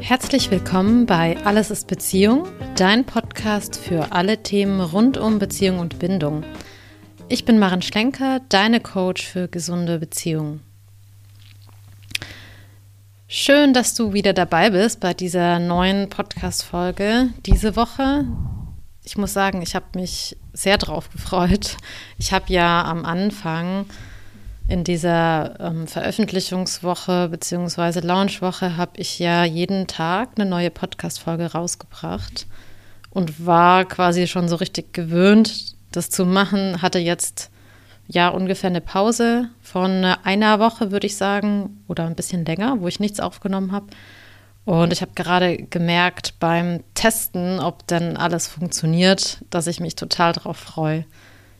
Herzlich willkommen bei Alles ist Beziehung, dein Podcast für alle Themen rund um Beziehung und Bindung. Ich bin Maren Schlenker, deine Coach für gesunde Beziehungen. Schön, dass du wieder dabei bist bei dieser neuen Podcast-Folge diese Woche. Ich muss sagen, ich habe mich sehr drauf gefreut. Ich habe ja am Anfang in dieser ähm, Veröffentlichungswoche bzw. Launchwoche habe ich ja jeden Tag eine neue Podcast-Folge rausgebracht und war quasi schon so richtig gewöhnt, das zu machen. Hatte jetzt ja ungefähr eine Pause von einer Woche, würde ich sagen, oder ein bisschen länger, wo ich nichts aufgenommen habe. Und ich habe gerade gemerkt beim Testen, ob denn alles funktioniert, dass ich mich total darauf freue,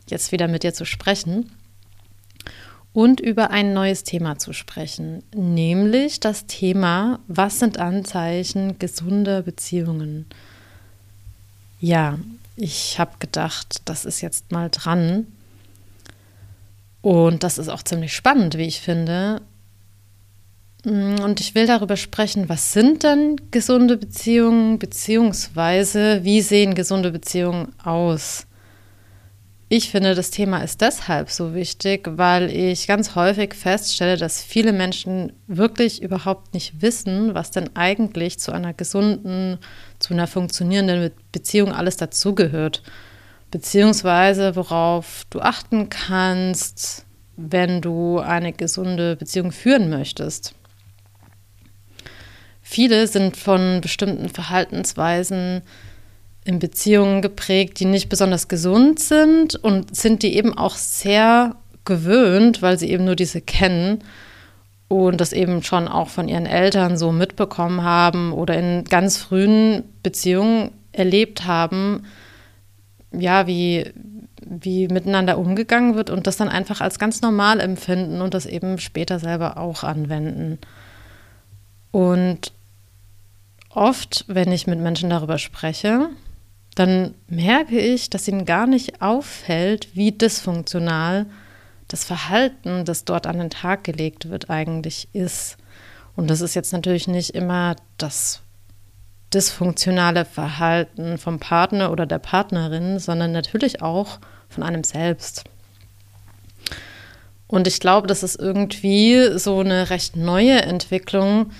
jetzt wieder mit dir zu sprechen und über ein neues Thema zu sprechen, nämlich das Thema, was sind Anzeichen gesunder Beziehungen? Ja, ich habe gedacht, das ist jetzt mal dran. Und das ist auch ziemlich spannend, wie ich finde. Und ich will darüber sprechen, was sind denn gesunde Beziehungen, beziehungsweise wie sehen gesunde Beziehungen aus? Ich finde, das Thema ist deshalb so wichtig, weil ich ganz häufig feststelle, dass viele Menschen wirklich überhaupt nicht wissen, was denn eigentlich zu einer gesunden, zu einer funktionierenden Beziehung alles dazugehört. Beziehungsweise worauf du achten kannst, wenn du eine gesunde Beziehung führen möchtest. Viele sind von bestimmten Verhaltensweisen in Beziehungen geprägt, die nicht besonders gesund sind und sind die eben auch sehr gewöhnt, weil sie eben nur diese kennen und das eben schon auch von ihren Eltern so mitbekommen haben oder in ganz frühen Beziehungen erlebt haben, ja, wie, wie miteinander umgegangen wird und das dann einfach als ganz normal empfinden und das eben später selber auch anwenden. Und oft, wenn ich mit Menschen darüber spreche, dann merke ich, dass ihnen gar nicht auffällt, wie dysfunktional das Verhalten, das dort an den Tag gelegt wird, eigentlich ist. Und das ist jetzt natürlich nicht immer das dysfunktionale Verhalten vom Partner oder der Partnerin, sondern natürlich auch von einem selbst. Und ich glaube, das ist irgendwie so eine recht neue Entwicklung,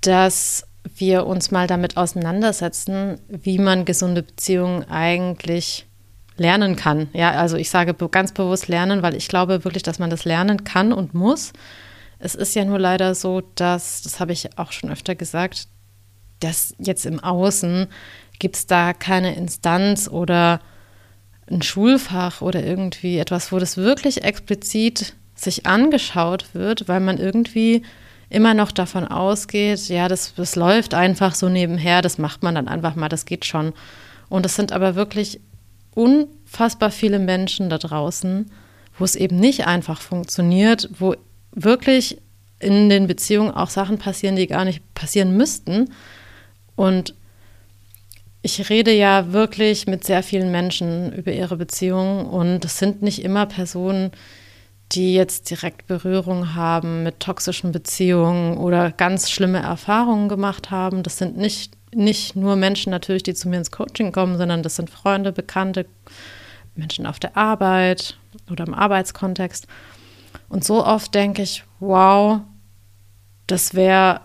dass wir uns mal damit auseinandersetzen, wie man gesunde Beziehungen eigentlich lernen kann. Ja, also ich sage ganz bewusst lernen, weil ich glaube wirklich, dass man das lernen kann und muss. Es ist ja nur leider so, dass, das habe ich auch schon öfter gesagt, dass jetzt im Außen gibt es da keine Instanz oder ein Schulfach oder irgendwie etwas, wo das wirklich explizit sich angeschaut wird, weil man irgendwie immer noch davon ausgeht, ja, das, das läuft einfach so nebenher, das macht man dann einfach mal, das geht schon. Und es sind aber wirklich unfassbar viele Menschen da draußen, wo es eben nicht einfach funktioniert, wo wirklich in den Beziehungen auch Sachen passieren, die gar nicht passieren müssten. Und ich rede ja wirklich mit sehr vielen Menschen über ihre Beziehungen und es sind nicht immer Personen, die jetzt direkt Berührung haben mit toxischen Beziehungen oder ganz schlimme Erfahrungen gemacht haben. Das sind nicht, nicht nur Menschen natürlich, die zu mir ins Coaching kommen, sondern das sind Freunde, Bekannte, Menschen auf der Arbeit oder im Arbeitskontext. Und so oft denke ich, wow, das wäre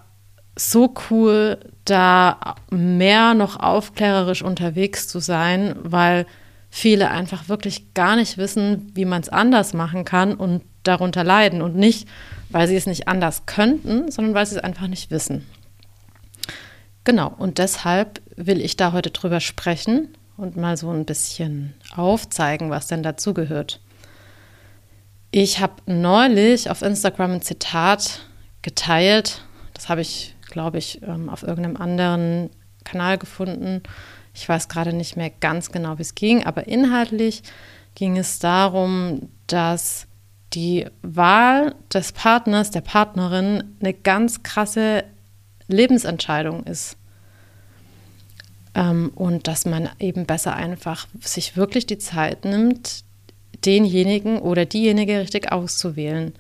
so cool, da mehr noch aufklärerisch unterwegs zu sein, weil viele einfach wirklich gar nicht wissen, wie man es anders machen kann und darunter leiden. Und nicht, weil sie es nicht anders könnten, sondern weil sie es einfach nicht wissen. Genau, und deshalb will ich da heute drüber sprechen und mal so ein bisschen aufzeigen, was denn dazugehört. Ich habe neulich auf Instagram ein Zitat geteilt. Das habe ich, glaube ich, ähm, auf irgendeinem anderen Kanal gefunden. Ich weiß gerade nicht mehr ganz genau, wie es ging, aber inhaltlich ging es darum, dass die Wahl des Partners, der Partnerin eine ganz krasse Lebensentscheidung ist. Ähm, und dass man eben besser einfach sich wirklich die Zeit nimmt, denjenigen oder diejenige richtig auszuwählen.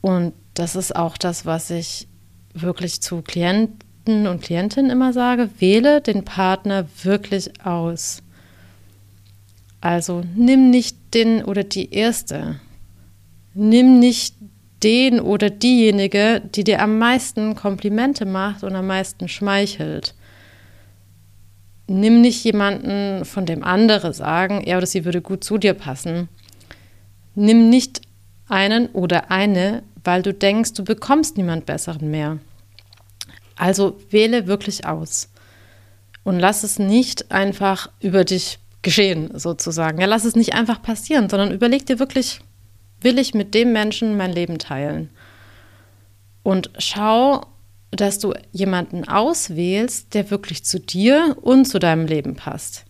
Und das ist auch das, was ich wirklich zu Klienten und Klientinnen immer sage. Wähle den Partner wirklich aus. Also nimm nicht den oder die Erste. Nimm nicht den oder diejenige, die dir am meisten Komplimente macht und am meisten schmeichelt. Nimm nicht jemanden, von dem andere sagen, er oder sie würde gut zu dir passen. Nimm nicht einen oder eine, weil du denkst, du bekommst niemand Besseren mehr. Also wähle wirklich aus und lass es nicht einfach über dich geschehen, sozusagen. Ja, lass es nicht einfach passieren, sondern überleg dir wirklich, will ich mit dem Menschen mein Leben teilen? Und schau, dass du jemanden auswählst, der wirklich zu dir und zu deinem Leben passt.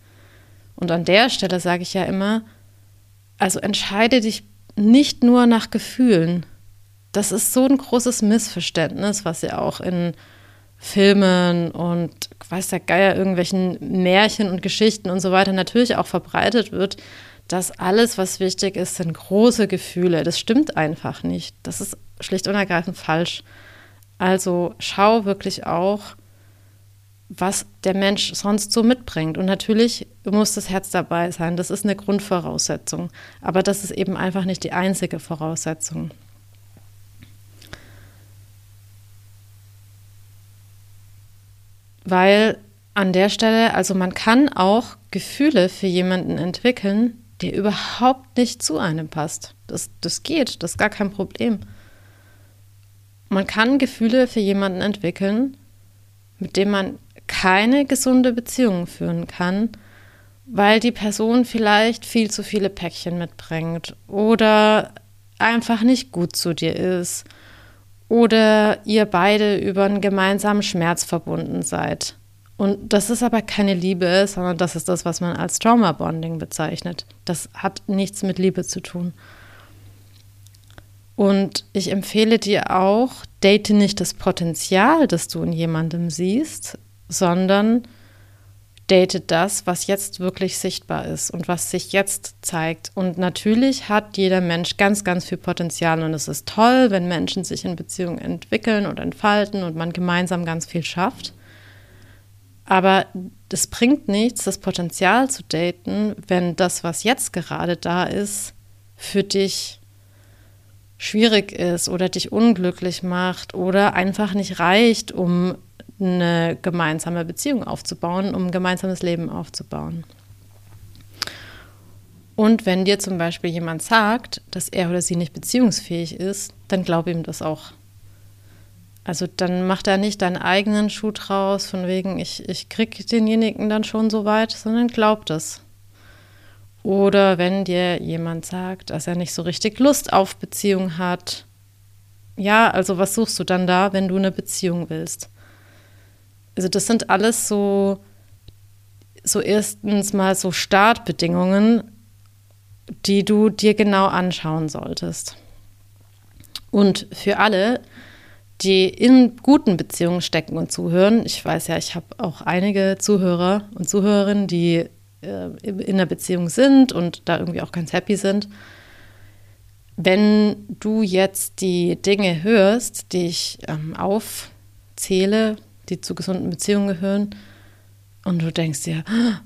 Und an der Stelle sage ich ja immer, also entscheide dich nicht nur nach Gefühlen. Das ist so ein großes Missverständnis, was ja auch in Filmen und weiß der Geier irgendwelchen Märchen und Geschichten und so weiter natürlich auch verbreitet wird, dass alles, was wichtig ist, sind große Gefühle. Das stimmt einfach nicht. Das ist schlicht und ergreifend falsch. Also schau wirklich auch, was der Mensch sonst so mitbringt. Und natürlich muss das Herz dabei sein. Das ist eine Grundvoraussetzung. Aber das ist eben einfach nicht die einzige Voraussetzung. Weil an der Stelle, also man kann auch Gefühle für jemanden entwickeln, der überhaupt nicht zu einem passt. Das, das geht, das ist gar kein Problem. Man kann Gefühle für jemanden entwickeln, mit dem man keine gesunde Beziehung führen kann, weil die Person vielleicht viel zu viele Päckchen mitbringt oder einfach nicht gut zu dir ist oder ihr beide über einen gemeinsamen Schmerz verbunden seid. Und das ist aber keine Liebe, sondern das ist das, was man als Trauma Bonding bezeichnet. Das hat nichts mit Liebe zu tun. Und ich empfehle dir auch, date nicht das Potenzial, das du in jemandem siehst, sondern date das, was jetzt wirklich sichtbar ist und was sich jetzt zeigt. Und natürlich hat jeder Mensch ganz, ganz viel Potenzial und es ist toll, wenn Menschen sich in Beziehungen entwickeln und entfalten und man gemeinsam ganz viel schafft. Aber es bringt nichts, das Potenzial zu daten, wenn das, was jetzt gerade da ist, für dich schwierig ist oder dich unglücklich macht oder einfach nicht reicht, um eine gemeinsame Beziehung aufzubauen, um ein gemeinsames Leben aufzubauen. Und wenn dir zum Beispiel jemand sagt, dass er oder sie nicht beziehungsfähig ist, dann glaub ihm das auch. Also dann macht er nicht deinen eigenen Schuh draus, von wegen, ich, ich krieg denjenigen dann schon so weit, sondern glaub das. Oder wenn dir jemand sagt, dass er nicht so richtig Lust auf Beziehung hat. Ja, also was suchst du dann da, wenn du eine Beziehung willst? Also das sind alles so, so erstens mal so Startbedingungen, die du dir genau anschauen solltest. Und für alle, die in guten Beziehungen stecken und zuhören, ich weiß ja, ich habe auch einige Zuhörer und Zuhörerinnen, die äh, in einer Beziehung sind und da irgendwie auch ganz happy sind. Wenn du jetzt die Dinge hörst, die ich ähm, aufzähle, die zu gesunden Beziehungen gehören. Und du denkst dir,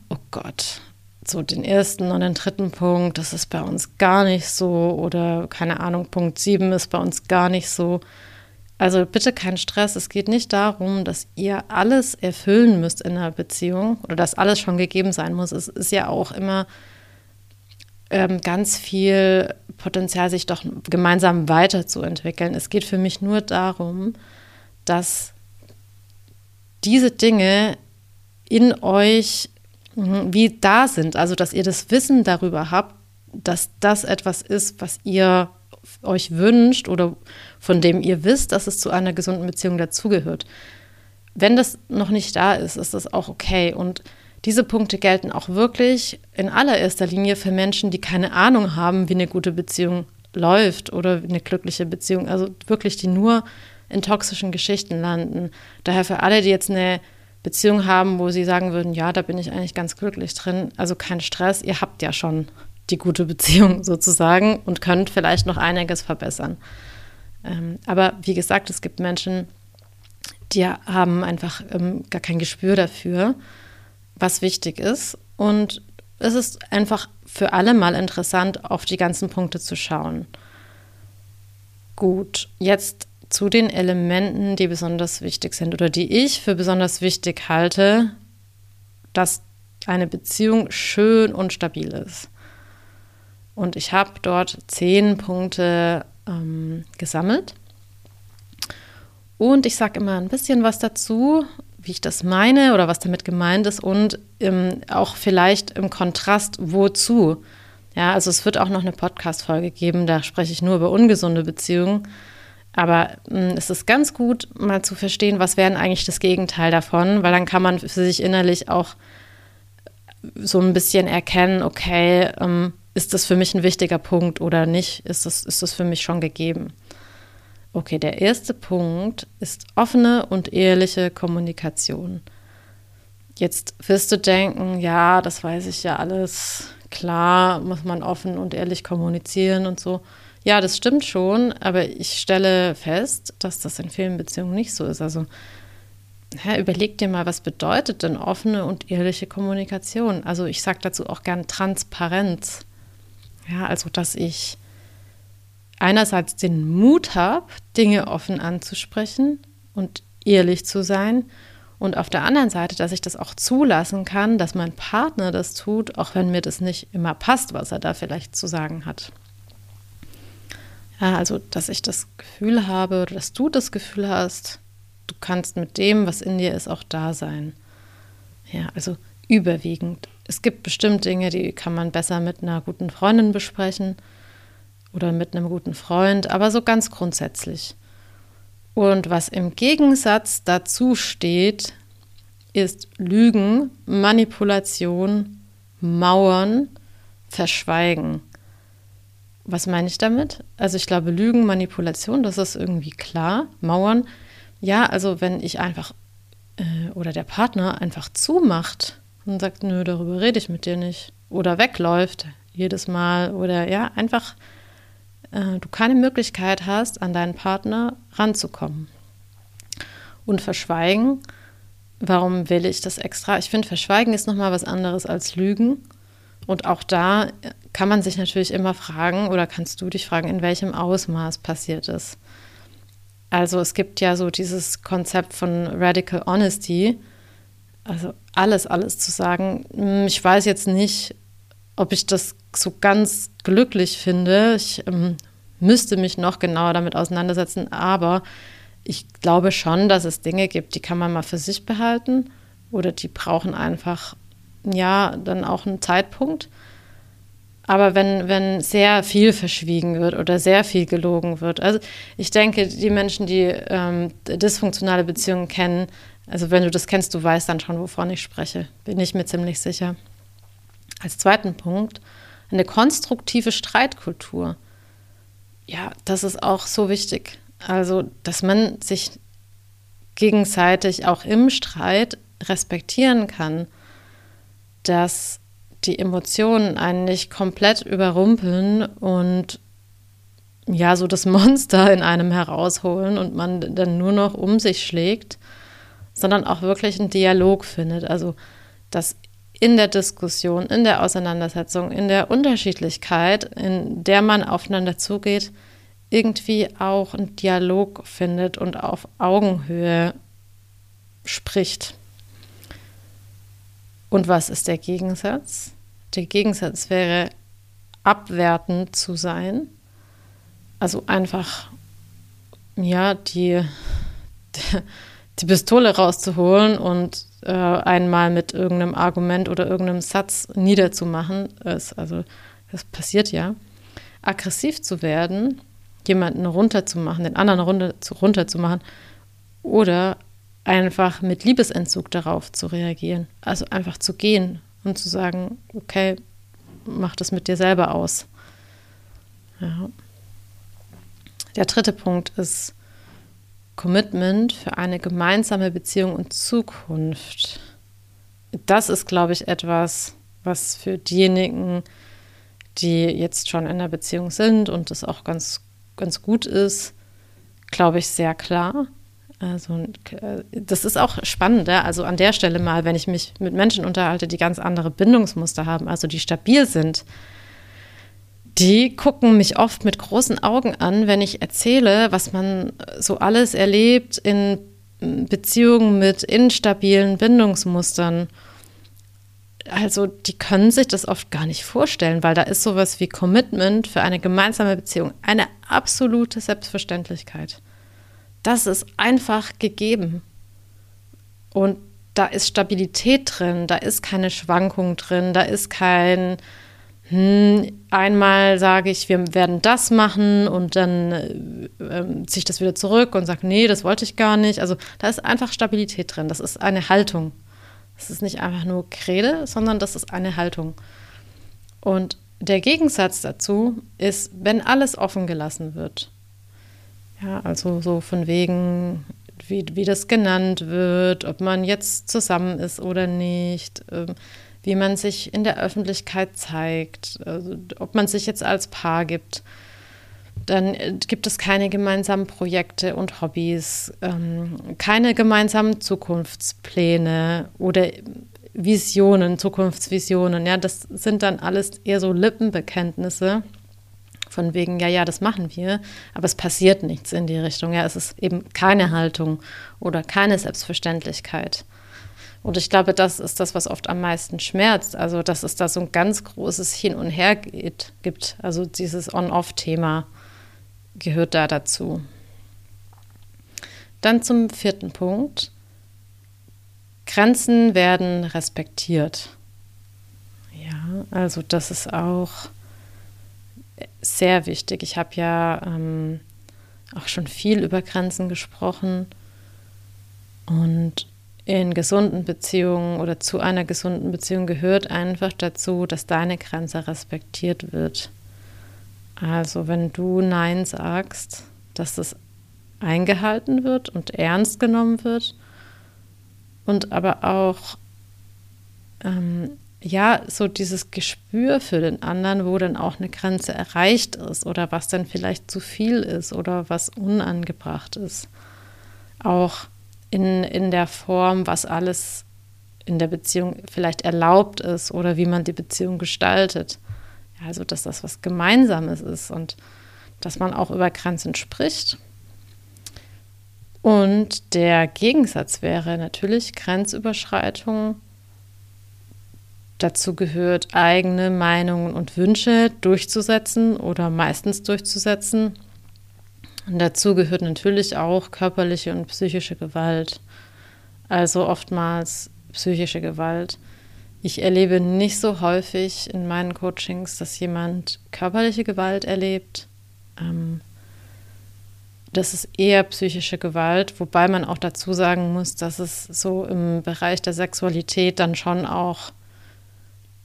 oh Gott, so den ersten und den dritten Punkt, das ist bei uns gar nicht so. Oder keine Ahnung, Punkt sieben ist bei uns gar nicht so. Also bitte kein Stress. Es geht nicht darum, dass ihr alles erfüllen müsst in einer Beziehung oder dass alles schon gegeben sein muss. Es ist ja auch immer ähm, ganz viel Potenzial, sich doch gemeinsam weiterzuentwickeln. Es geht für mich nur darum, dass diese Dinge in euch mhm, wie da sind. Also, dass ihr das Wissen darüber habt, dass das etwas ist, was ihr euch wünscht oder von dem ihr wisst, dass es zu einer gesunden Beziehung dazugehört. Wenn das noch nicht da ist, ist das auch okay. Und diese Punkte gelten auch wirklich in allererster Linie für Menschen, die keine Ahnung haben, wie eine gute Beziehung läuft oder eine glückliche Beziehung, also wirklich die nur in toxischen Geschichten landen. Daher für alle, die jetzt eine Beziehung haben, wo sie sagen würden, ja, da bin ich eigentlich ganz glücklich drin, also kein Stress, ihr habt ja schon die gute Beziehung sozusagen und könnt vielleicht noch einiges verbessern. Ähm, aber wie gesagt, es gibt Menschen, die haben einfach ähm, gar kein Gespür dafür, was wichtig ist. Und es ist einfach für alle mal interessant, auf die ganzen Punkte zu schauen. Gut, jetzt zu den Elementen, die besonders wichtig sind oder die ich für besonders wichtig halte, dass eine Beziehung schön und stabil ist. Und ich habe dort zehn Punkte ähm, gesammelt. Und ich sage immer ein bisschen was dazu, wie ich das meine oder was damit gemeint ist und ähm, auch vielleicht im Kontrast wozu. Ja, also es wird auch noch eine Podcast-Folge geben, da spreche ich nur über ungesunde Beziehungen. Aber mh, hm, es ist ganz gut, mal zu verstehen, was wäre eigentlich das Gegenteil davon, weil dann kann man für sich innerlich auch so ein bisschen erkennen, okay, ähm, ist das für mich ein wichtiger Punkt oder nicht? Ist das, ist das für mich schon gegeben? Okay, der erste Punkt ist offene und ehrliche Kommunikation. Jetzt wirst du denken, ja, das weiß ich ja alles. Klar, muss man offen und ehrlich kommunizieren und so. Ja, das stimmt schon, aber ich stelle fest, dass das in vielen Beziehungen nicht so ist. Also ja, überleg dir mal, was bedeutet denn offene und ehrliche Kommunikation? Also ich sage dazu auch gern Transparenz. Ja, also dass ich einerseits den Mut habe, Dinge offen anzusprechen und ehrlich zu sein und auf der anderen Seite, dass ich das auch zulassen kann, dass mein Partner das tut, auch wenn mir das nicht immer passt, was er da vielleicht zu sagen hat. Also, dass ich das Gefühl habe oder dass du das Gefühl hast, du kannst mit dem, was in dir ist, auch da sein. Ja, also überwiegend. Es gibt bestimmt Dinge, die kann man besser mit einer guten Freundin besprechen oder mit einem guten Freund, aber so ganz grundsätzlich. Und was im Gegensatz dazu steht, ist Lügen, Manipulation, Mauern, Verschweigen. Was meine ich damit? Also ich glaube, Lügen, Manipulation, das ist irgendwie klar. Mauern, ja, also wenn ich einfach äh, oder der Partner einfach zumacht und sagt, nö, darüber rede ich mit dir nicht. Oder wegläuft jedes Mal oder ja, einfach äh, du keine Möglichkeit hast, an deinen Partner ranzukommen. Und verschweigen, warum will ich das extra? Ich finde, verschweigen ist nochmal was anderes als Lügen. Und auch da kann man sich natürlich immer fragen oder kannst du dich fragen, in welchem Ausmaß passiert es. Also es gibt ja so dieses Konzept von Radical Honesty, also alles, alles zu sagen. Hm, ich weiß jetzt nicht, ob ich das so ganz glücklich finde. Ich ähm, müsste mich noch genauer damit auseinandersetzen, aber ich glaube schon, dass es Dinge gibt, die kann man mal für sich behalten oder die brauchen einfach, ja, dann auch einen Zeitpunkt. Aber wenn, wenn sehr viel verschwiegen wird oder sehr viel gelogen wird, also ich denke, die Menschen, die ähm, dysfunktionale Beziehungen kennen, also wenn du das kennst, du weißt dann schon, wovon ich spreche, bin ich mir ziemlich sicher. Als zweiten Punkt, eine konstruktive Streitkultur. Ja, das ist auch so wichtig. Also, dass man sich gegenseitig auch im Streit respektieren kann, dass die Emotionen einen nicht komplett überrumpeln und ja, so das Monster in einem herausholen und man dann nur noch um sich schlägt, sondern auch wirklich einen Dialog findet. Also, dass in der Diskussion, in der Auseinandersetzung, in der Unterschiedlichkeit, in der man aufeinander zugeht, irgendwie auch einen Dialog findet und auf Augenhöhe spricht. Und was ist der Gegensatz? Der Gegensatz wäre abwertend zu sein. Also einfach, ja, die, die Pistole rauszuholen und äh, einmal mit irgendeinem Argument oder irgendeinem Satz niederzumachen. Ist, also das passiert ja. Aggressiv zu werden, jemanden runterzumachen, den anderen runter, runterzumachen oder einfach mit Liebesentzug darauf zu reagieren. Also einfach zu gehen und zu sagen, okay, mach das mit dir selber aus. Ja. Der dritte Punkt ist Commitment für eine gemeinsame Beziehung und Zukunft. Das ist, glaube ich, etwas, was für diejenigen, die jetzt schon in der Beziehung sind und das auch ganz, ganz gut ist, glaube ich, sehr klar. Also, äh, das ist auch spannend, ja? also an der Stelle mal, wenn ich mich mit Menschen unterhalte, die ganz andere Bindungsmuster haben, also die stabil sind, die gucken mich oft mit großen Augen an, wenn ich erzähle, was man so alles erlebt in Beziehungen mit instabilen Bindungsmustern. Also die können sich das oft gar nicht vorstellen, weil da ist sowas wie Commitment für eine gemeinsame Beziehung eine absolute Selbstverständlichkeit. Das ist einfach gegeben. Und da ist Stabilität drin, da ist keine Schwankung drin, da ist kein, hm, einmal sage ich, wir werden das machen und dann äh, äh, ziehe ich das wieder zurück und sage, nee, das wollte ich gar nicht. Also da ist einfach Stabilität drin, das ist eine Haltung. Das ist nicht einfach nur Rede, sondern das ist eine Haltung. Und der Gegensatz dazu ist, wenn alles offen gelassen wird. Ja, also so von wegen, wie, wie das genannt wird, ob man jetzt zusammen ist oder nicht, äh, wie man sich in der Öffentlichkeit zeigt, also ob man sich jetzt als Paar gibt. Dann äh, gibt es keine gemeinsamen Projekte und Hobbys, ähm, keine gemeinsamen Zukunftspläne oder Visionen, Zukunftsvisionen. Ja, das sind dann alles eher so Lippenbekenntnisse von wegen, ja, ja, das machen wir, aber es passiert nichts in die Richtung. Ja, es ist eben keine Haltung oder keine Selbstverständlichkeit. Und ich glaube, das ist das, was oft am meisten schmerzt. Also, dass es da so ein ganz großes Hin und Her geht, gibt. Also, dieses On-Off-Thema gehört da dazu. Dann zum vierten Punkt. Grenzen werden respektiert. Ja, also das ist auch sehr wichtig. Ich habe ja ähm, auch schon viel über Grenzen gesprochen und in gesunden Beziehungen oder zu einer gesunden Beziehung gehört einfach dazu, dass deine Grenze respektiert wird. Also wenn du Nein sagst, dass das eingehalten wird und ernst genommen wird und aber auch ähm, ja, so dieses Gespür für den anderen, wo dann auch eine Grenze erreicht ist oder was dann vielleicht zu viel ist oder was unangebracht ist. Auch in, in der Form, was alles in der Beziehung vielleicht erlaubt ist oder wie man die Beziehung gestaltet. Ja, also, dass das was Gemeinsames ist und dass man auch über Grenzen spricht. Und der Gegensatz wäre natürlich Grenzüberschreitung Dazu gehört, eigene Meinungen und Wünsche durchzusetzen oder meistens durchzusetzen. Und dazu gehört natürlich auch körperliche und psychische Gewalt. Also oftmals psychische Gewalt. Ich erlebe nicht so häufig in meinen Coachings, dass jemand körperliche Gewalt erlebt. Ähm, das ist eher psychische Gewalt, wobei man auch dazu sagen muss, dass es so im Bereich der Sexualität dann schon auch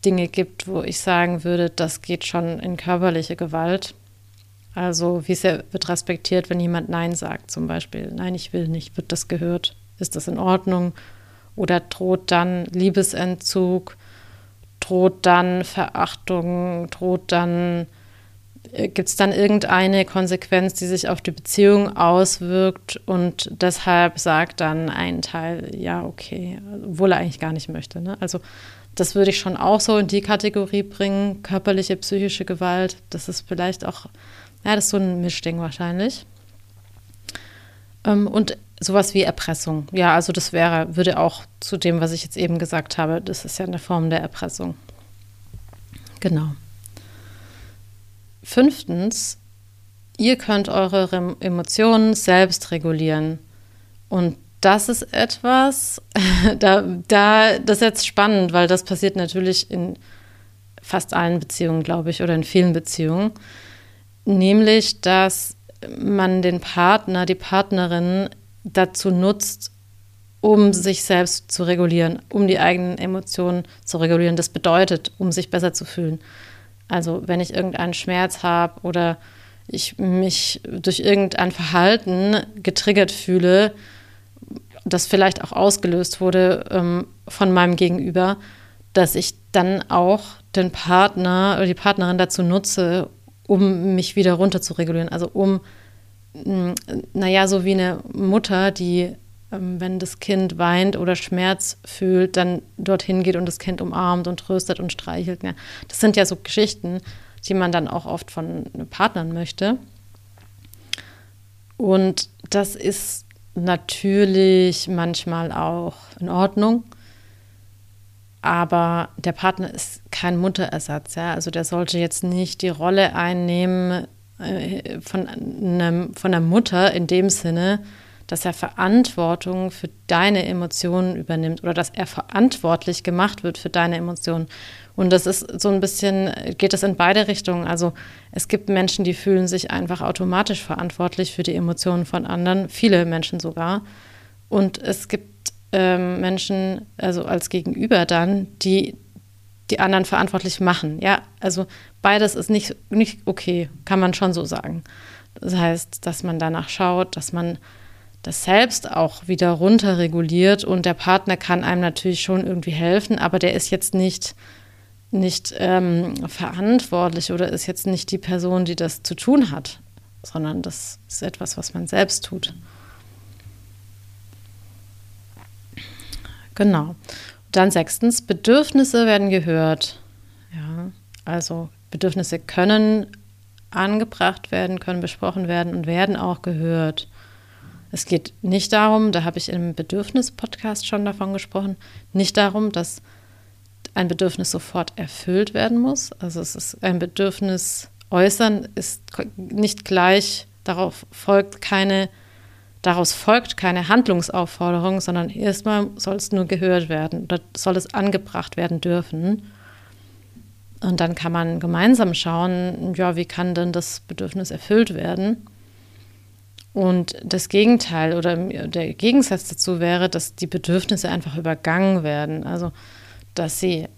Dinge gibt, wo ich sagen würde, das geht schon in körperliche Gewalt. Also wie sehr wird respektiert, wenn jemand Nein sagt zum Beispiel. Nein, ich will nicht. Wird das gehört? Ist das in Ordnung? Oder droht dann Liebesentzug? Droht dann Verachtung? Droht dann, äh, gibt es dann irgendeine Konsequenz, die sich auf die Beziehung auswirkt und deshalb sagt dann ein Teil, ja, okay, obwohl er eigentlich gar nicht möchte. Ne? Also das würde ich schon auch so in die Kategorie bringen, körperliche, psychische Gewalt. Das ist vielleicht auch, ja, das ist so ein Mischding wahrscheinlich. Ähm, und sowas wie Erpressung. Ja, also das wäre, würde auch zu dem, was ich jetzt eben gesagt habe, das ist ja eine Form der Erpressung. Genau. Fünftens, ihr könnt eure Emotionen selbst regulieren. Und das ist etwas, da, da, das ist jetzt spannend, weil das passiert natürlich in fast allen Beziehungen, glaube ich, oder in vielen Beziehungen. Nämlich, dass man den Partner, die Partnerin dazu nutzt, um sich selbst zu regulieren, um die eigenen Emotionen zu regulieren. Das bedeutet, um sich besser zu fühlen. Also wenn ich irgendeinen Schmerz habe oder ich mich durch irgendein Verhalten getriggert fühle, das vielleicht auch ausgelöst wurde ähm, von meinem Gegenüber, dass ich dann auch den Partner oder die Partnerin dazu nutze, um mich wieder runter zu regulieren. Also um, hm, naja, so wie eine Mutter, die, ähm, wenn das Kind weint oder Schmerz fühlt, dann dorthin geht und das Kind umarmt und tröstet und streichelt. Ja. Das sind ja so Geschichten, die man dann auch oft von Partnern möchte. Und das ist natürlich manchmal auch in Ordnung. Aber der Partner ist kein Mutterersatz, ja. Also der sollte jetzt nicht die Rolle einnehmen äh, von, einem, von einer Mutter in dem Sinne, dass er Verantwortung für deine Emotionen übernimmt oder dass er verantwortlich gemacht wird für deine Emotionen. Und das ist so ein bisschen, geht es in beide Richtungen. Also es gibt Menschen, die fühlen sich einfach automatisch verantwortlich für die Emotionen von anderen, viele Menschen sogar. Und es gibt ähm, Menschen, also als Gegenüber dann, die die anderen verantwortlich machen. Ja, also beides ist nicht, nicht okay, kann man schon so sagen. Das heißt, dass man danach schaut, dass man das selbst auch wieder runterreguliert und der Partner kann einem natürlich schon irgendwie helfen, aber der ist jetzt nicht nicht ähm, verantwortlich oder ist jetzt nicht die Person, die das zu tun hat, sondern das ist etwas, was man selbst tut. Genau. dann sechstens, Bedürfnisse werden gehört. Ja, also Bedürfnisse können angebracht werden, können besprochen werden und werden auch gehört. Es geht nicht darum, da habe ich im Bedürfnis-Podcast schon davon gesprochen, nicht darum, dass ein Bedürfnis sofort erfüllt werden muss. Also es ist ein Bedürfnis äußern ist nicht gleich, darauf folgt keine, daraus folgt keine Handlungsaufforderung, sondern erstmal soll es nur gehört werden oder soll es angebracht werden dürfen. Und dann kann man gemeinsam schauen, ja, wie kann denn das Bedürfnis erfüllt werden? Und das Gegenteil oder der Gegensatz dazu wäre, dass die Bedürfnisse einfach übergangen werden. Also dass sie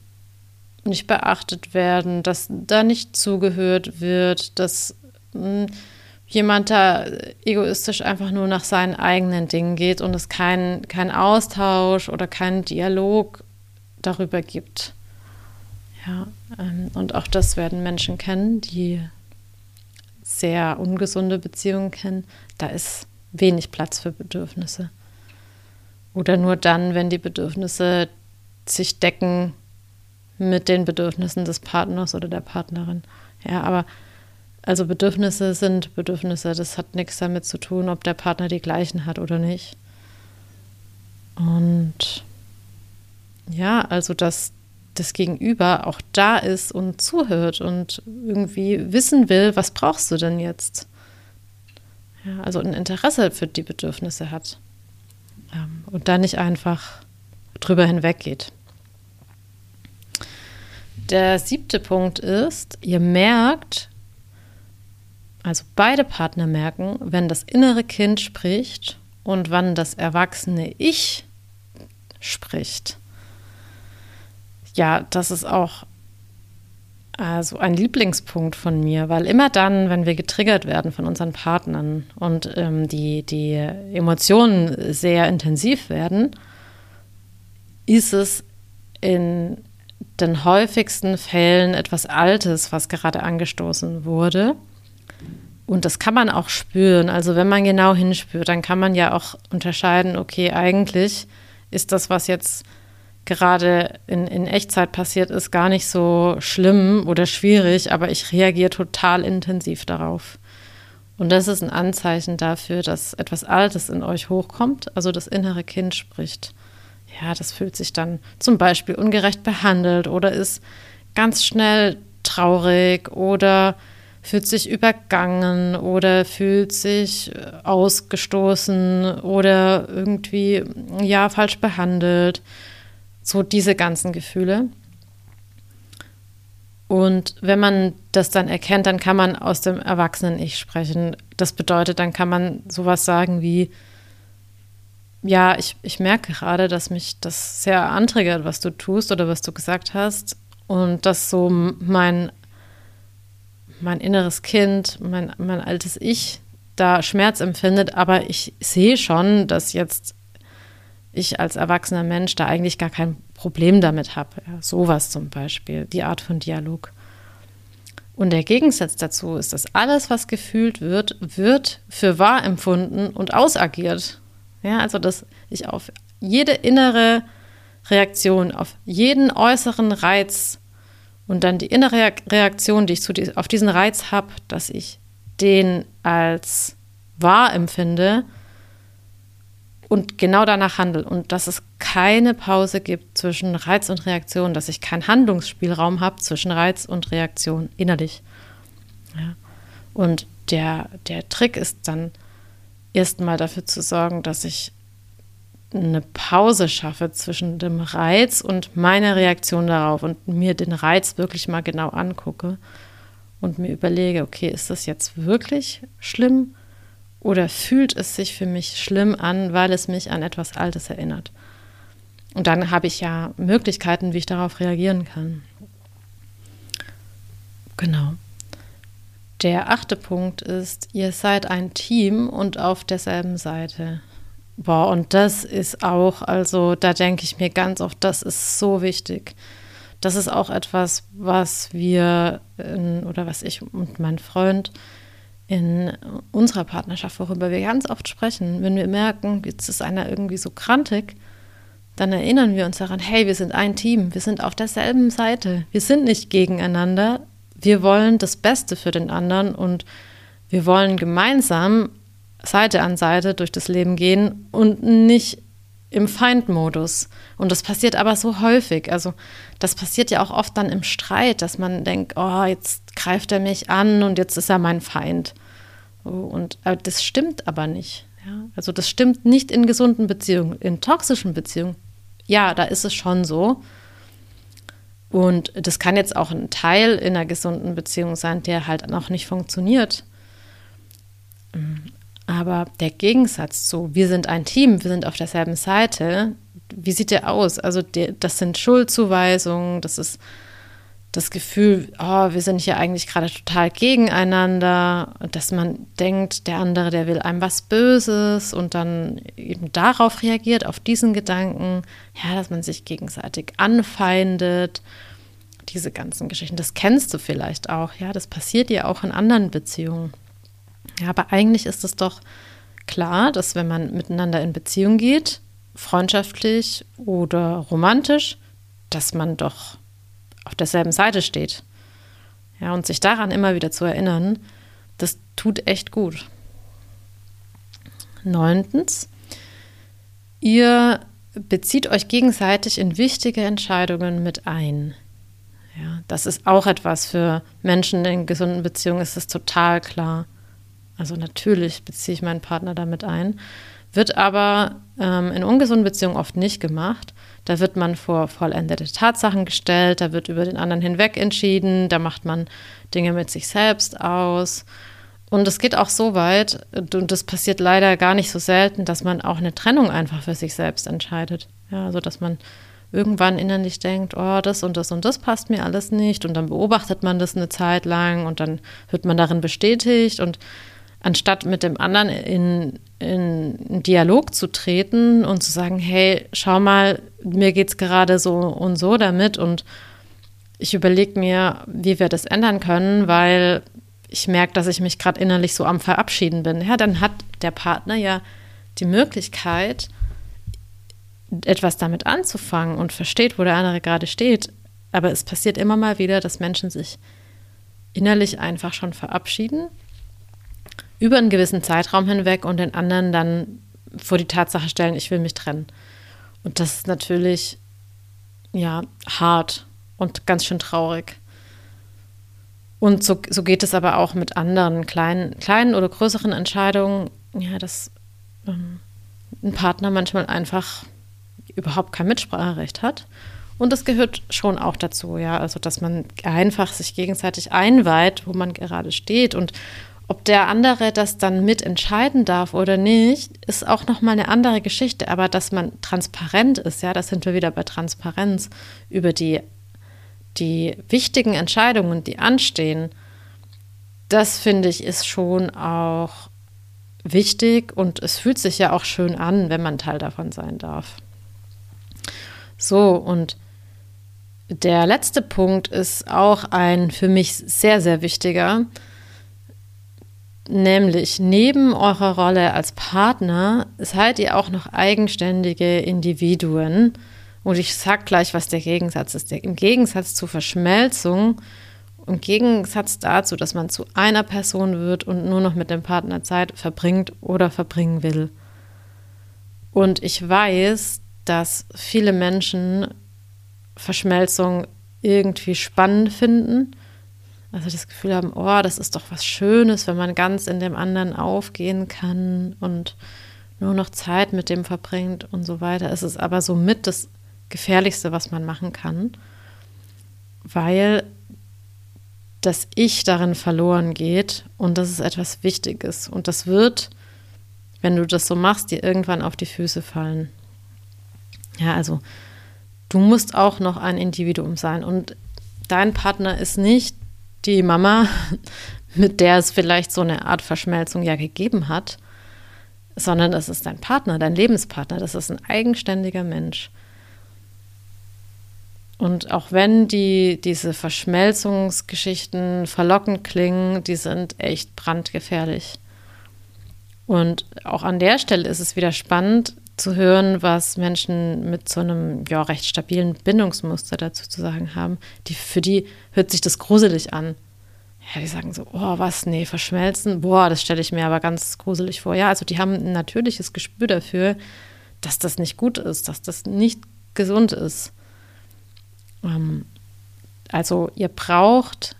nicht beachtet werden, dass da nicht zugehört wird, dass mh, hm, jemand da egoistisch einfach nur nach seinen eigenen Dingen geht und es keinen kein Austausch oder keinen Dialog darüber gibt. Ja, ähm, und auch das werden Menschen kennen, die sehr ungesunde Beziehungen kennen. Da ist wenig Platz für Bedürfnisse. Oder nur dann, wenn die Bedürfnisse sich decken mit den Bedürfnissen des Partners oder der Partnerin. Ja, aber also Bedürfnisse sind Bedürfnisse. Das hat nichts damit zu tun, ob der Partner die gleichen hat oder nicht. Und ja, also dass das Gegenüber auch da ist und zuhört und irgendwie wissen will, was brauchst du denn jetzt? Ja, also ein Interesse für die Bedürfnisse hat. Ähm, und da nicht einfach drüber hinweggeht. Der siebte Punkt ist, ihr merkt, also beide Partner merken, wenn das innere Kind spricht und wann das erwachsene Ich spricht. Ja, das ist auch also ein Lieblingspunkt von mir, weil immer dann, wenn wir getriggert werden von unseren Partnern und ähm, die, die Emotionen sehr intensiv werden, ist es in den häufigsten Fällen etwas Altes, was gerade angestoßen wurde. Und das kann man auch spüren. Also wenn man genau hinspürt, dann kann man ja auch unterscheiden, okay, eigentlich ist das, was jetzt gerade in, in Echtzeit passiert ist, gar nicht so schlimm oder schwierig, aber ich reagiere total intensiv darauf. Und das ist ein Anzeichen dafür, dass etwas Altes in euch hochkommt, also das innere Kind spricht ja, das fühlt sich dann zum Beispiel ungerecht behandelt oder ist ganz schnell traurig oder fühlt sich übergangen oder fühlt sich äh, ausgestoßen oder irgendwie ja falsch behandelt. So diese ganzen Gefühle. Und wenn man das dann erkennt, dann kann man aus dem Erwachsenen-Ich sprechen. Das bedeutet, dann kann man sowas sagen wie, ja, ich, ich merke gerade, dass mich das sehr antriggert, was du tust oder was du gesagt hast. Und dass so mein, mein inneres Kind, mein, mein altes Ich da Schmerz empfindet, aber ich sehe schon, dass jetzt ich als erwachsener Mensch da eigentlich gar kein Problem damit habe. Ja, sowas zum Beispiel, die Art von Dialog. Und der Gegensatz dazu ist, dass alles, was gefühlt wird, wird für wahr empfunden und ausagiert. Ja, also dass ich auf jede innere Reaktion, auf jeden äußeren Reiz und dann die innere Reaktion, die ich zu, auf diesen Reiz habe, dass ich den als wahr empfinde und genau danach handle und dass es keine Pause gibt zwischen Reiz und Reaktion, dass ich keinen Handlungsspielraum habe zwischen Reiz und Reaktion innerlich. Ja. Und der, der Trick ist dann erstmal dafür zu sorgen, dass ich eine Pause schaffe zwischen dem Reiz und meiner Reaktion darauf und mir den Reiz wirklich mal genau angucke und mir überlege, okay, ist das jetzt wirklich schlimm oder fühlt es sich für mich schlimm an, weil es mich an etwas Altes erinnert? Und dann habe ich ja Möglichkeiten, wie ich darauf reagieren kann. Genau. Der achte Punkt ist, ihr seid ein Team und auf derselben Seite. Boah, und das ist auch, also da denke ich mir ganz oft, das ist so wichtig. Das ist auch etwas, was wir in, oder was ich und mein Freund in unserer Partnerschaft, worüber wir ganz oft sprechen, wenn wir merken, jetzt ist einer irgendwie so krantig, dann erinnern wir uns daran, hey, wir sind ein Team, wir sind auf derselben Seite, wir sind nicht gegeneinander, wir wollen das Beste für den anderen und wir wollen gemeinsam Seite an Seite durch das Leben gehen und nicht im Feindmodus. Und das passiert aber so häufig. Also das passiert ja auch oft dann im Streit, dass man denkt, oh, jetzt greift er mich an und jetzt ist er mein Feind. Und äh, das stimmt aber nicht. Also das stimmt nicht in gesunden Beziehungen. In toxischen Beziehungen, ja, da ist es schon so. Und das kann jetzt auch ein Teil in einer gesunden Beziehung sein, der halt noch nicht funktioniert. Aber der Gegensatz zu, wir sind ein Team, wir sind auf derselben Seite, wie sieht der aus? Also das sind Schuldzuweisungen, das ist das Gefühl, oh, wir sind hier eigentlich gerade total gegeneinander, dass man denkt, der andere, der will einem was Böses und dann eben darauf reagiert, auf diesen Gedanken, ja, dass man sich gegenseitig anfeindet, diese ganzen Geschichten. Das kennst du vielleicht auch, ja, das passiert ja auch in anderen Beziehungen. Ja, aber eigentlich ist es doch klar, dass wenn man miteinander in Beziehung geht, freundschaftlich oder romantisch, dass man doch auf derselben Seite steht. Ja, und sich daran immer wieder zu erinnern, das tut echt gut. Neuntens, ihr bezieht euch gegenseitig in wichtige Entscheidungen mit ein. Ja, das ist auch etwas für Menschen in gesunden Beziehungen, ist es total klar. Also natürlich beziehe ich meinen Partner damit ein, wird aber ähm, in ungesunden Beziehungen oft nicht gemacht. Da wird man vor vollendete Tatsachen gestellt, da wird über den anderen hinweg entschieden, da macht man Dinge mit sich selbst aus. Und es geht auch so weit, und das passiert leider gar nicht so selten, dass man auch eine Trennung einfach für sich selbst entscheidet. Ja, also dass man irgendwann innerlich denkt, oh, das und das und das passt mir alles nicht. Und dann beobachtet man das eine Zeit lang und dann wird man darin bestätigt. Und anstatt mit dem anderen in, in einen Dialog zu treten und zu sagen, hey, schau mal, mir geht es gerade so und so damit und ich überlege mir, wie wir das ändern können, weil ich merke, dass ich mich gerade innerlich so am Verabschieden bin. Ja, dann hat der Partner ja die Möglichkeit, etwas damit anzufangen und versteht, wo der andere gerade steht. Aber es passiert immer mal wieder, dass Menschen sich innerlich einfach schon verabschieden über einen gewissen Zeitraum hinweg und den anderen dann vor die Tatsache stellen, ich will mich trennen. Und das ist natürlich ja hart und ganz schön traurig. Und so, so geht es aber auch mit anderen kleinen, kleinen oder größeren Entscheidungen, ja, dass ähm, ein Partner manchmal einfach überhaupt kein Mitspracherecht hat. Und das gehört schon auch dazu, ja, also dass man einfach sich gegenseitig einweiht, wo man gerade steht und ob der andere das dann mitentscheiden darf oder nicht, ist auch nochmal eine andere Geschichte. Aber dass man transparent ist, ja, das sind wir wieder bei Transparenz über die, die wichtigen Entscheidungen, die anstehen, das finde ich ist schon auch wichtig und es fühlt sich ja auch schön an, wenn man Teil davon sein darf. So, und der letzte Punkt ist auch ein für mich sehr, sehr wichtiger, nämlich neben eurer Rolle als Partner seid ihr auch noch eigenständige Individuen. Und ich sage gleich, was der Gegensatz ist. Im Gegensatz zur Verschmelzung, im Gegensatz dazu, dass man zu einer Person wird und nur noch mit dem Partner Zeit verbringt oder verbringen will. Und ich weiß, dass viele Menschen Verschmelzung irgendwie spannend finden. Also das Gefühl haben, oh, das ist doch was Schönes, wenn man ganz in dem anderen aufgehen kann und nur noch Zeit mit dem verbringt und so weiter. Es ist aber somit das Gefährlichste, was man machen kann, weil das Ich darin verloren geht und das ist etwas Wichtiges. Und das wird, wenn du das so machst, dir irgendwann auf die Füße fallen. Ja, also du musst auch noch ein Individuum sein. Und dein Partner ist nicht die Mama, mit der es vielleicht so eine Art Verschmelzung ja gegeben hat, sondern es ist dein Partner, dein Lebenspartner. Das ist ein eigenständiger Mensch. Und auch wenn die, diese Verschmelzungsgeschichten verlockend klingen, die sind echt brandgefährlich. Und auch an der Stelle ist es wieder spannend, zu hören, was Menschen mit so einem ja, recht stabilen Bindungsmuster dazu zu sagen haben. Die, für die hört sich das gruselig an. Ja, die sagen so, oh, was, nee, verschmelzen, boah, das stelle ich mir aber ganz gruselig vor. Ja, also die haben ein natürliches Gespür dafür, dass das nicht gut ist, dass das nicht gesund ist. Ähm, also ihr braucht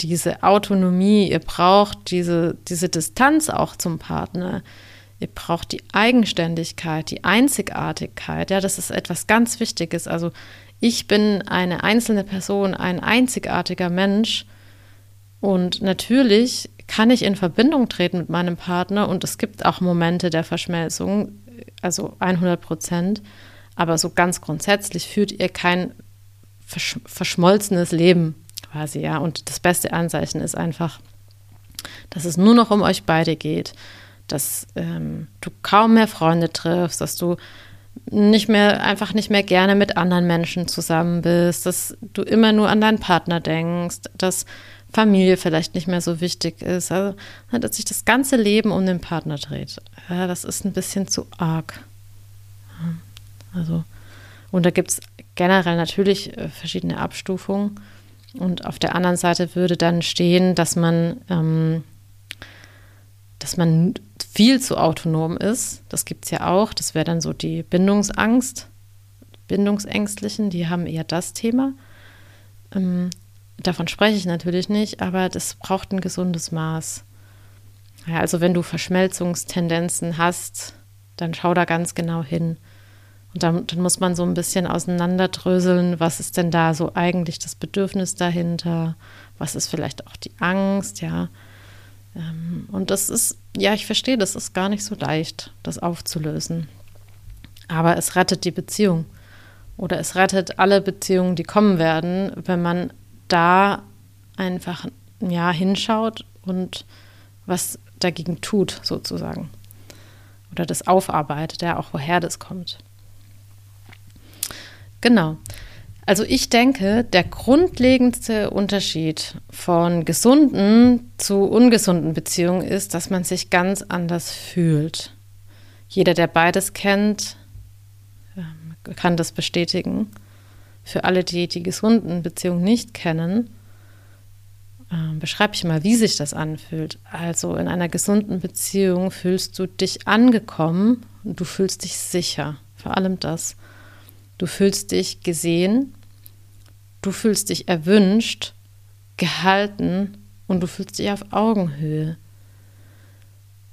diese Autonomie, ihr braucht diese, diese Distanz auch zum Partner. Ihr braucht die Eigenständigkeit, die Einzigartigkeit. Ja, das ist etwas ganz Wichtiges. Also ich bin eine einzelne Person, ein einzigartiger Mensch. Und natürlich kann ich in Verbindung treten mit meinem Partner und es gibt auch Momente der Verschmelzung, also 100 Prozent. Aber so ganz grundsätzlich führt ihr kein versch verschmolzenes Leben quasi, ja. Und das beste Anzeichen ist einfach, dass es nur noch um euch beide geht dass ähm, du kaum mehr Freunde triffst, dass du nicht mehr, einfach nicht mehr gerne mit anderen Menschen zusammen bist, dass du immer nur an deinen Partner denkst, dass Familie vielleicht nicht mehr so wichtig ist, also, dass sich das ganze Leben um den Partner dreht. Ja, das ist ein bisschen zu arg. Also, und da gibt es generell natürlich äh, verschiedene Abstufungen. Und auf der anderen Seite würde dann stehen, dass man, ähm, dass man viel zu autonom ist. Das gibt es ja auch. Das wäre dann so die Bindungsangst. Bindungsängstlichen, die haben eher das Thema. Ähm, davon spreche ich natürlich nicht, aber das braucht ein gesundes Maß. Ja, also wenn du Verschmelzungstendenzen hast, dann schau da ganz genau hin. Und dann, dann, muss man so ein bisschen auseinanderdröseln, was ist denn da so eigentlich das Bedürfnis dahinter, was ist vielleicht auch die Angst, ja. Ähm, und das ist, ja, ich verstehe, das ist gar nicht so leicht, das aufzulösen. Aber es rettet die Beziehung. Oder es rettet alle Beziehungen, die kommen werden, wenn man da einfach ja, hinschaut und was dagegen tut, sozusagen. Oder das aufarbeitet, ja, auch woher das kommt. Genau. Also ich denke, der grundlegendste Unterschied von gesunden zu ungesunden Beziehungen ist, dass man sich ganz anders fühlt. Jeder, der beides kennt, ähm, kann das bestätigen. Für alle, die die gesunden Beziehungen nicht kennen, ähm, beschreibe ich mal, wie sich das anfühlt. Also in einer gesunden Beziehung fühlst du dich angekommen und du fühlst dich sicher. Vor allem das. Du fühlst dich gesehen, Du fühlst dich erwünscht, gehalten und du fühlst dich auf Augenhöhe.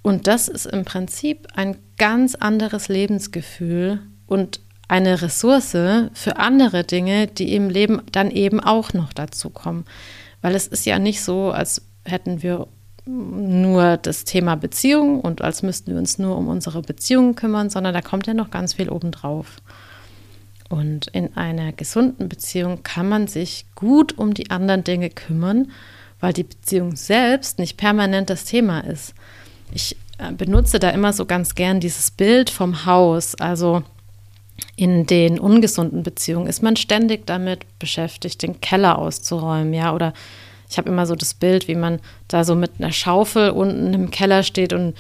Und das ist im Prinzip ein ganz anderes Lebensgefühl und eine Ressource für andere Dinge, die im Leben dann eben auch noch dazu kommen. Weil es ist ja nicht so, als hätten wir nur das Thema Beziehung und als müssten wir uns nur um unsere Beziehungen kümmern, sondern da kommt ja noch ganz viel obendrauf. Und in einer gesunden Beziehung kann man sich gut um die anderen Dinge kümmern, weil die Beziehung selbst nicht permanent das Thema ist. Ich äh, benutze da immer so ganz gern dieses Bild vom Haus. Also in den ungesunden Beziehungen ist man ständig damit beschäftigt, den Keller auszuräumen, ja, oder ich habe immer so das Bild, wie man da so mit einer Schaufel unten im Keller steht und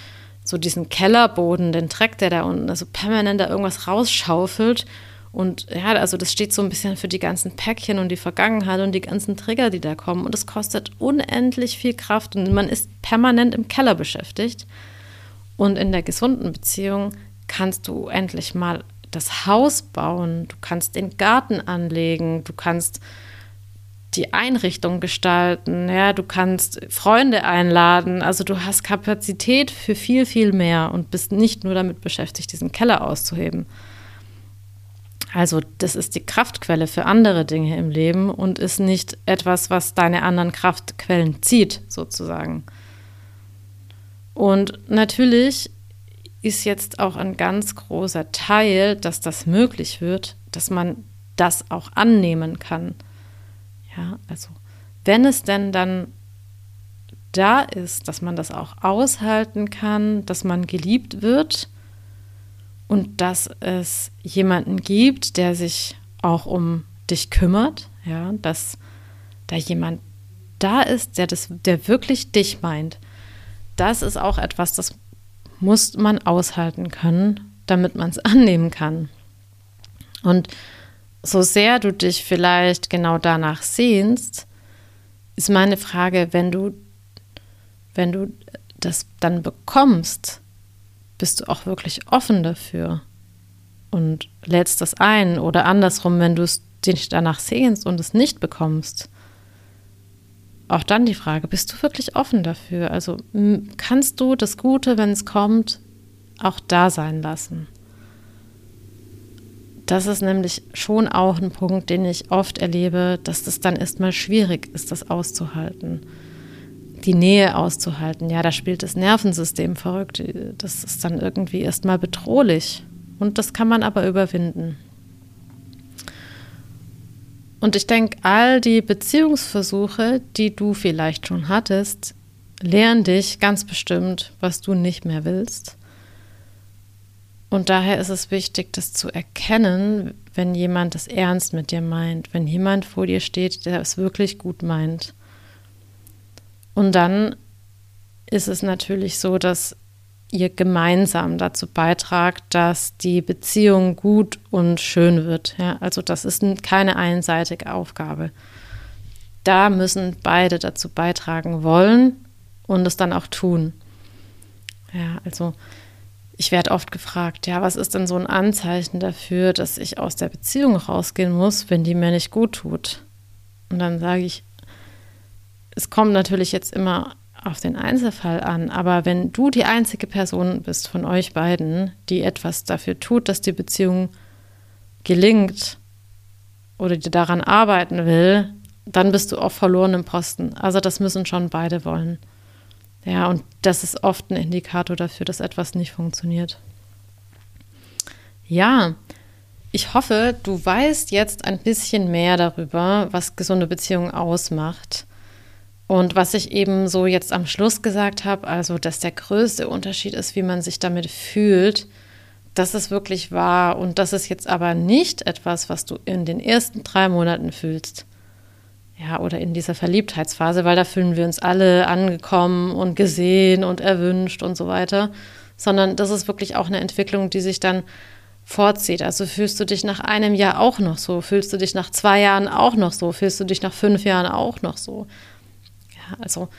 so diesen Kellerboden, den Dreck, der da unten, also permanent da irgendwas rausschaufelt. Und ja, also das steht so ein bisschen für die ganzen Päckchen und die Vergangenheit und die ganzen Trigger, die da kommen. Und es kostet unendlich viel Kraft und man ist permanent im Keller beschäftigt. Und in der gesunden Beziehung kannst du endlich mal das Haus bauen, du kannst den Garten anlegen, du kannst die Einrichtung gestalten, ja, du kannst Freunde einladen, also du hast Kapazität für viel, viel mehr und bist nicht nur damit beschäftigt, diesen Keller auszuheben. Also das ist die Kraftquelle für andere Dinge im Leben und ist nicht etwas, was deine anderen Kraftquellen zieht, sozusagen. Und natürlich ist jetzt auch ein ganz großer Teil, dass das möglich wird, dass man das auch annehmen kann. Ja, also wenn es denn dann da ist, dass man das auch aushalten kann, dass man geliebt wird und dass es jemanden gibt, der sich auch um dich kümmert, ja, dass da jemand da ist, der das, der wirklich dich meint. Das ist auch etwas, das muss man aushalten können, damit man es annehmen kann. Und so sehr du dich vielleicht genau danach sehnst, ist meine Frage, wenn du, wenn du das dann bekommst, bist du auch wirklich offen dafür und lädst das ein oder andersrum, wenn du es dich danach sehnst und es nicht bekommst. Auch dann die Frage, bist du wirklich offen dafür? Also kannst du das Gute, wenn es kommt, auch da sein lassen? Das ist nämlich schon auch ein Punkt, den ich oft erlebe, dass das dann erstmal schwierig ist, das auszuhalten. Die Nähe auszuhalten. Ja, da spielt das Nervensystem verrückt. Das ist dann irgendwie erstmal bedrohlich. Und das kann man aber überwinden. Und ich denke, all die Beziehungsversuche, die du vielleicht schon hattest, lehren dich ganz bestimmt, was du nicht mehr willst und daher ist es wichtig, das zu erkennen, wenn jemand es ernst mit dir meint, wenn jemand vor dir steht, der es wirklich gut meint. Und dann ist es natürlich so, dass ihr gemeinsam dazu beitragt, dass die Beziehung gut und schön wird. Ja, also das ist keine einseitige Aufgabe. Da müssen beide dazu beitragen wollen und es dann auch tun. Ja, also ich werde oft gefragt, ja, was ist denn so ein Anzeichen dafür, dass ich aus der Beziehung rausgehen muss, wenn die mir nicht gut tut? Und dann sage ich, es kommt natürlich jetzt immer auf den Einzelfall an, aber wenn du die einzige Person bist von euch beiden, die etwas dafür tut, dass die Beziehung gelingt oder die daran arbeiten will, dann bist du auf verlorenem Posten. Also das müssen schon beide wollen. Ja, und das ist oft ein Indikator dafür, dass etwas nicht funktioniert. Ja, ich hoffe, du weißt jetzt ein bisschen mehr darüber, was gesunde Beziehungen ausmacht. Und was ich eben so jetzt am Schluss gesagt habe, also dass der größte Unterschied ist, wie man sich damit fühlt, das ist wirklich wahr. Und das ist jetzt aber nicht etwas, was du in den ersten drei Monaten fühlst ja, oder in dieser Verliebtheitsphase, weil da fühlen wir uns alle angekommen und gesehen und erwünscht und so weiter, sondern das ist wirklich auch eine Entwicklung, die sich dann vorzieht. Also fühlst du dich nach einem Jahr auch noch so, fühlst du dich nach zwei Jahren auch noch so, fühlst du dich nach fünf Jahren auch noch so. Also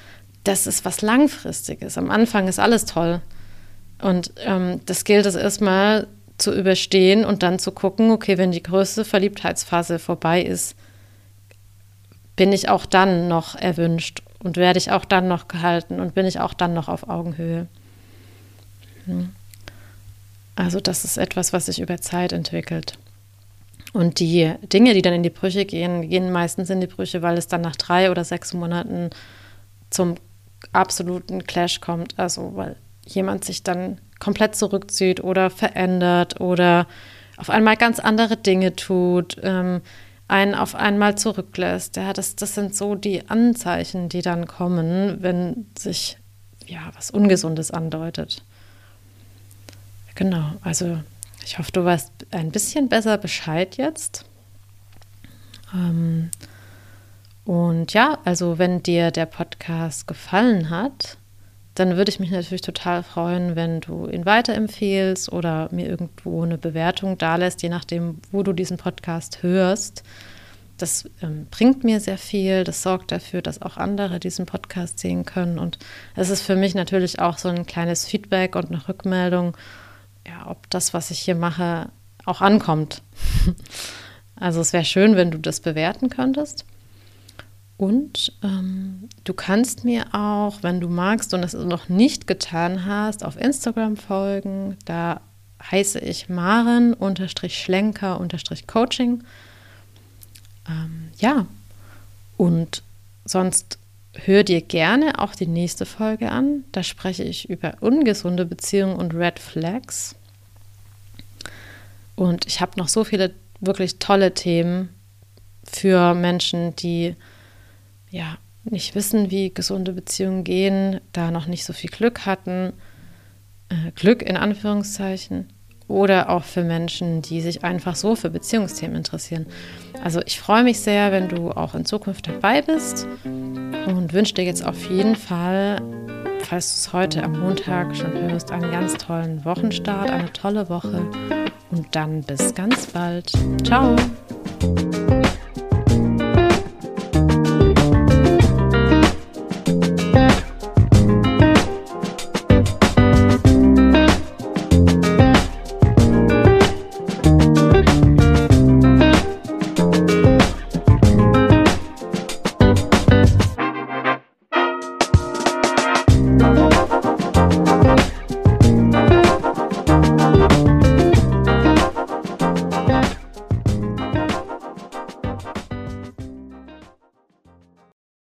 das ist was Langfristiges. Am Anfang ist alles toll. Und ähm, das gilt es erstmal zu überstehen und dann zu gucken, okay, wenn die größte Verliebtheitsphase vorbei ist, bin ich auch dann noch erwünscht und werde ich auch dann noch gehalten und bin ich auch dann noch auf Augenhöhe. Hm. Also das ist etwas, was sich über Zeit entwickelt. Und die Dinge, die dann in die Brüche gehen, gehen meistens in die Brüche, weil es dann nach drei oder sechs Monaten zum absoluten Clash kommt. Also weil jemand sich dann komplett zurückzieht oder verändert oder auf einmal ganz andere Dinge tut. Ähm, einen auf einmal zurücklässt. Ja, das, das sind so die Anzeichen, die dann kommen, wenn sich ja was Ungesundes andeutet. Genau, also ich hoffe, du weißt ein bisschen besser Bescheid jetzt. Ähm, und ja, also wenn dir der Podcast gefallen hat, dann würde ich mich natürlich total freuen, wenn du ihn weiterempfehlst oder mir irgendwo eine Bewertung dalässt, je nachdem, wo du diesen Podcast hörst. Das ähm, bringt mir sehr viel, das sorgt dafür, dass auch andere diesen Podcast sehen können. Und es ist für mich natürlich auch so ein kleines Feedback und eine Rückmeldung, ja, ob das, was ich hier mache, auch ankommt. also es wäre schön, wenn du das bewerten könntest. Und ähm, du kannst mir auch, wenn du magst und es noch nicht getan hast, auf Instagram folgen. Da heiße ich Maren-Schlenker-Coaching. Ähm, ja, und sonst hör dir gerne auch die nächste Folge an. Da spreche ich über ungesunde Beziehungen und Red Flags. Und ich habe noch so viele wirklich tolle Themen für Menschen, die ja nicht wissen, wie gesunde Beziehungen gehen, da noch nicht so viel Glück hatten. Äh, Glück in Anführungszeichen. Oder auch für Menschen, die sich einfach so für Beziehungsthemen interessieren. Also ich freue mich sehr, wenn du auch in Zukunft dabei bist und wünsche dir jetzt auf jeden Fall, falls du es heute am Montag schon hörst, einen ganz tollen Wochenstart, eine tolle Woche und dann bis ganz bald. Ciao!